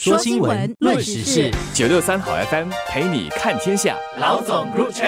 说新闻，论时事，九六三好 FM 陪你看天下。老总入场。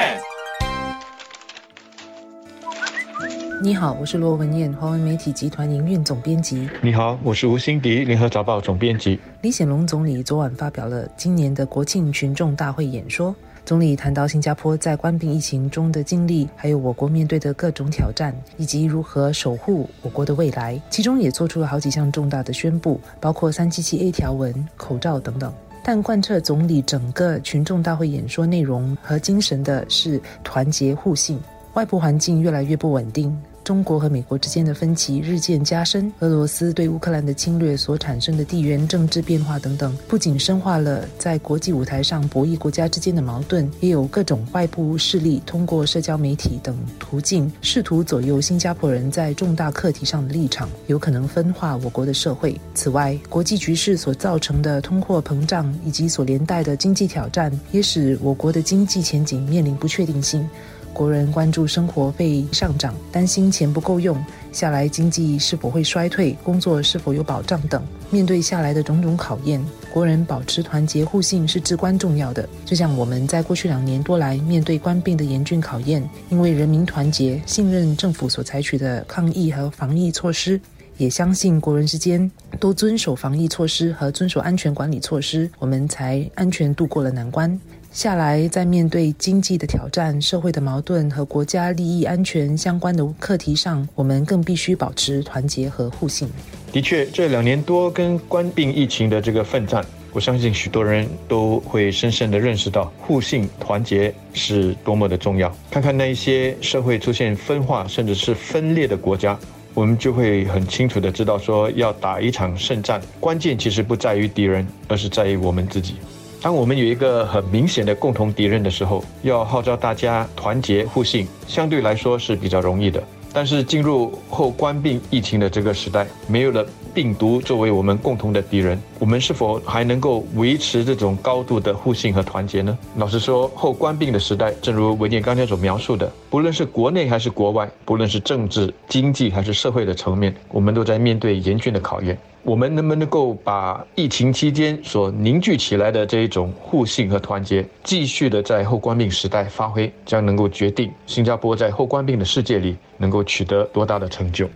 你好，我是罗文燕，华为媒体集团营运总编辑。你好，我是吴欣迪，联合早报总编辑。李显龙总理昨晚发表了今年的国庆群众大会演说。总理谈到新加坡在关闭疫情中的经历，还有我国面对的各种挑战，以及如何守护我国的未来。其中也做出了好几项重大的宣布，包括三七七 A 条文、口罩等等。但贯彻总理整个群众大会演说内容和精神的是团结互信。外部环境越来越不稳定。中国和美国之间的分歧日渐加深，俄罗斯对乌克兰的侵略所产生的地缘政治变化等等，不仅深化了在国际舞台上博弈国家之间的矛盾，也有各种外部势力通过社交媒体等途径，试图左右新加坡人在重大课题上的立场，有可能分化我国的社会。此外，国际局势所造成的通货膨胀以及所连带的经济挑战，也使我国的经济前景面临不确定性。国人关注生活费上涨，担心钱不够用，下来经济是否会衰退，工作是否有保障等。面对下来的种种考验，国人保持团结互信是至关重要的。就像我们在过去两年多来面对官病的严峻考验，因为人民团结、信任政府所采取的抗疫和防疫措施，也相信国人之间都遵守防疫措施和遵守安全管理措施，我们才安全度过了难关。下来，在面对经济的挑战、社会的矛盾和国家利益安全相关的课题上，我们更必须保持团结和互信。的确，这两年多跟官病疫情的这个奋战，我相信许多人都会深深的认识到互信、团结是多么的重要。看看那一些社会出现分化甚至是分裂的国家，我们就会很清楚的知道，说要打一场胜战，关键其实不在于敌人，而是在于我们自己。当我们有一个很明显的共同敌人的时候，要号召大家团结互信，相对来说是比较容易的。但是进入后官病疫情的这个时代，没有了病毒作为我们共同的敌人，我们是否还能够维持这种高度的互信和团结呢？老实说，后冠病的时代，正如文件刚才所描述的，不论是国内还是国外，不论是政治、经济还是社会的层面，我们都在面对严峻的考验。我们能不能够把疫情期间所凝聚起来的这一种互信和团结，继续的在后冠病时代发挥，将能够决定新加坡在后冠病的世界里能够取得多大的成就。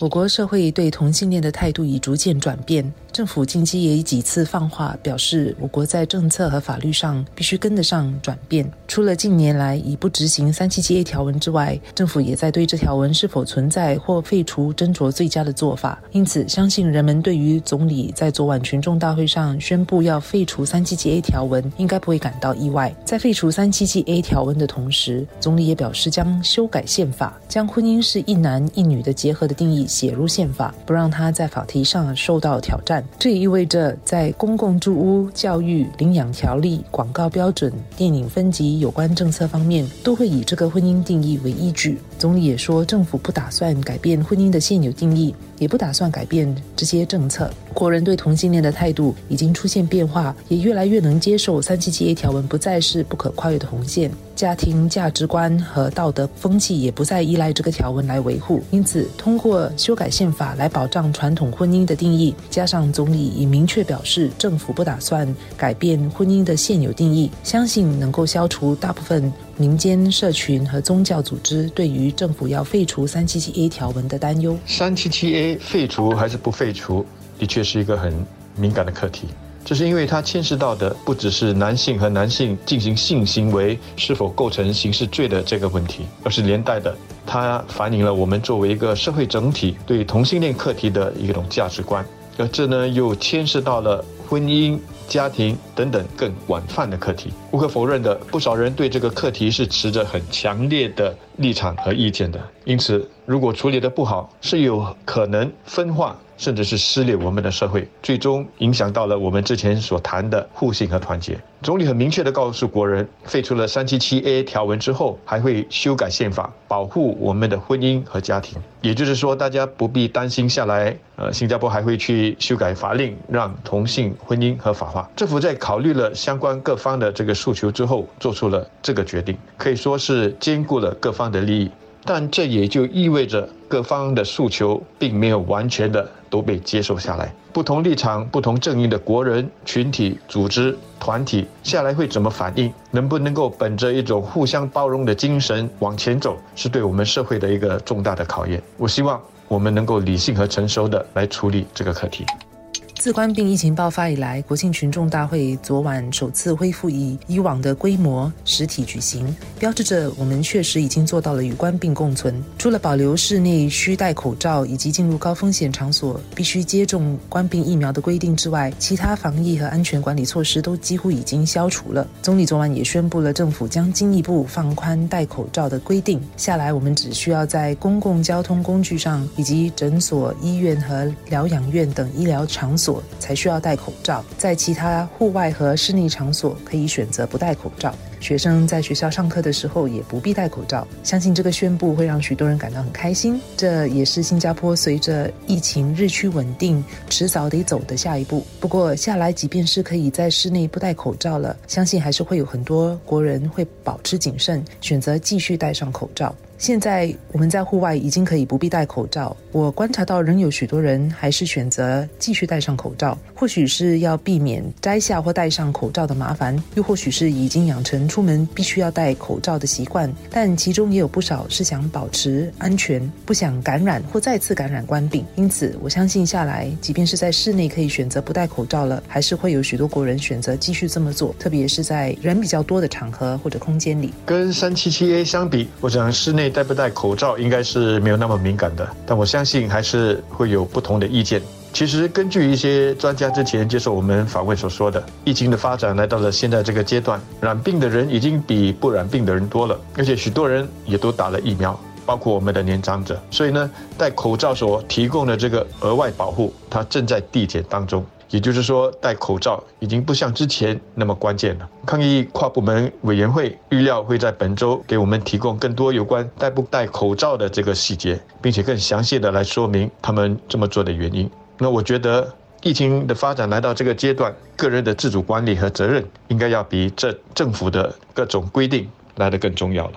我国社会对同性恋的态度已逐渐转变。政府近期也已几次放话，表示我国在政策和法律上必须跟得上转变。除了近年来已不执行三七七 A 条文之外，政府也在对这条文是否存在或废除斟酌最佳的做法。因此，相信人们对于总理在昨晚群众大会上宣布要废除三七七 A 条文，应该不会感到意外。在废除三七七 A 条文的同时，总理也表示将修改宪法，将婚姻是一男一女的结合的定义写入宪法，不让他在法庭上受到挑战。这也意味着，在公共住屋、教育、领养条例、广告标准、电影分级有关政策方面，都会以这个婚姻定义为依据。总理也说，政府不打算改变婚姻的现有定义，也不打算改变这些政策。国人对同性恋的态度已经出现变化，也越来越能接受三七七 A 条文不再是不可跨越的红线。家庭价值观和道德风气也不再依赖这个条文来维护，因此通过修改宪法来保障传统婚姻的定义，加上总理已明确表示政府不打算改变婚姻的现有定义，相信能够消除大部分民间社群和宗教组织对于政府要废除三七七 A 条文的担忧。三七七 A 废除还是不废除，的确是一个很敏感的课题。这是因为它牵涉到的不只是男性和男性进行性行为是否构成刑事罪的这个问题，而是连带的，它反映了我们作为一个社会整体对同性恋课题的一种价值观，而这呢又牵涉到了婚姻、家庭等等更广泛的课题。无可否认的，不少人对这个课题是持着很强烈的立场和意见的，因此如果处理的不好，是有可能分化。甚至是撕裂我们的社会，最终影响到了我们之前所谈的互信和团结。总理很明确地告诉国人，废除了三七七 A 条文之后，还会修改宪法，保护我们的婚姻和家庭。也就是说，大家不必担心下来，呃，新加坡还会去修改法令，让同性婚姻合法化。政府在考虑了相关各方的这个诉求之后，做出了这个决定，可以说是兼顾了各方的利益。但这也就意味着各方的诉求并没有完全的都被接受下来。不同立场、不同阵营的国人、群体、组织、团体下来会怎么反应？能不能够本着一种互相包容的精神往前走，是对我们社会的一个重大的考验。我希望我们能够理性和成熟的来处理这个课题。自冠病疫情爆发以来，国庆群众大会昨晚首次恢复以以往的规模实体举行，标志着我们确实已经做到了与冠病共存。除了保留室内需戴口罩以及进入高风险场所必须接种冠病疫苗的规定之外，其他防疫和安全管理措施都几乎已经消除了。总理昨晚也宣布了，政府将进一步放宽戴口罩的规定。下来，我们只需要在公共交通工具上以及诊所、医院和疗养院等医疗场所。才需要戴口罩，在其他户外和室内场所可以选择不戴口罩。学生在学校上课的时候也不必戴口罩。相信这个宣布会让许多人感到很开心。这也是新加坡随着疫情日趋稳定，迟早得走的下一步。不过下来，即便是可以在室内不戴口罩了，相信还是会有很多国人会保持谨慎，选择继续戴上口罩。现在我们在户外已经可以不必戴口罩，我观察到仍有许多人还是选择继续戴上口罩。或许是要避免摘下或戴上口罩的麻烦，又或许是已经养成出门必须要戴口罩的习惯。但其中也有不少是想保持安全，不想感染或再次感染冠病。因此，我相信下来，即便是在室内可以选择不戴口罩了，还是会有许多国人选择继续这么做，特别是在人比较多的场合或者空间里。跟三七七 A 相比，我想室内内。戴不戴口罩应该是没有那么敏感的，但我相信还是会有不同的意见。其实根据一些专家之前接受我们访问所说的，疫情的发展来到了现在这个阶段，染病的人已经比不染病的人多了，而且许多人也都打了疫苗，包括我们的年长者。所以呢，戴口罩所提供的这个额外保护，它正在递减当中。也就是说，戴口罩已经不像之前那么关键了。抗疫跨部门委员会预料会在本周给我们提供更多有关戴不戴口罩的这个细节，并且更详细的来说明他们这么做的原因。那我觉得，疫情的发展来到这个阶段，个人的自主管理和责任应该要比这政府的各种规定来得更重要了。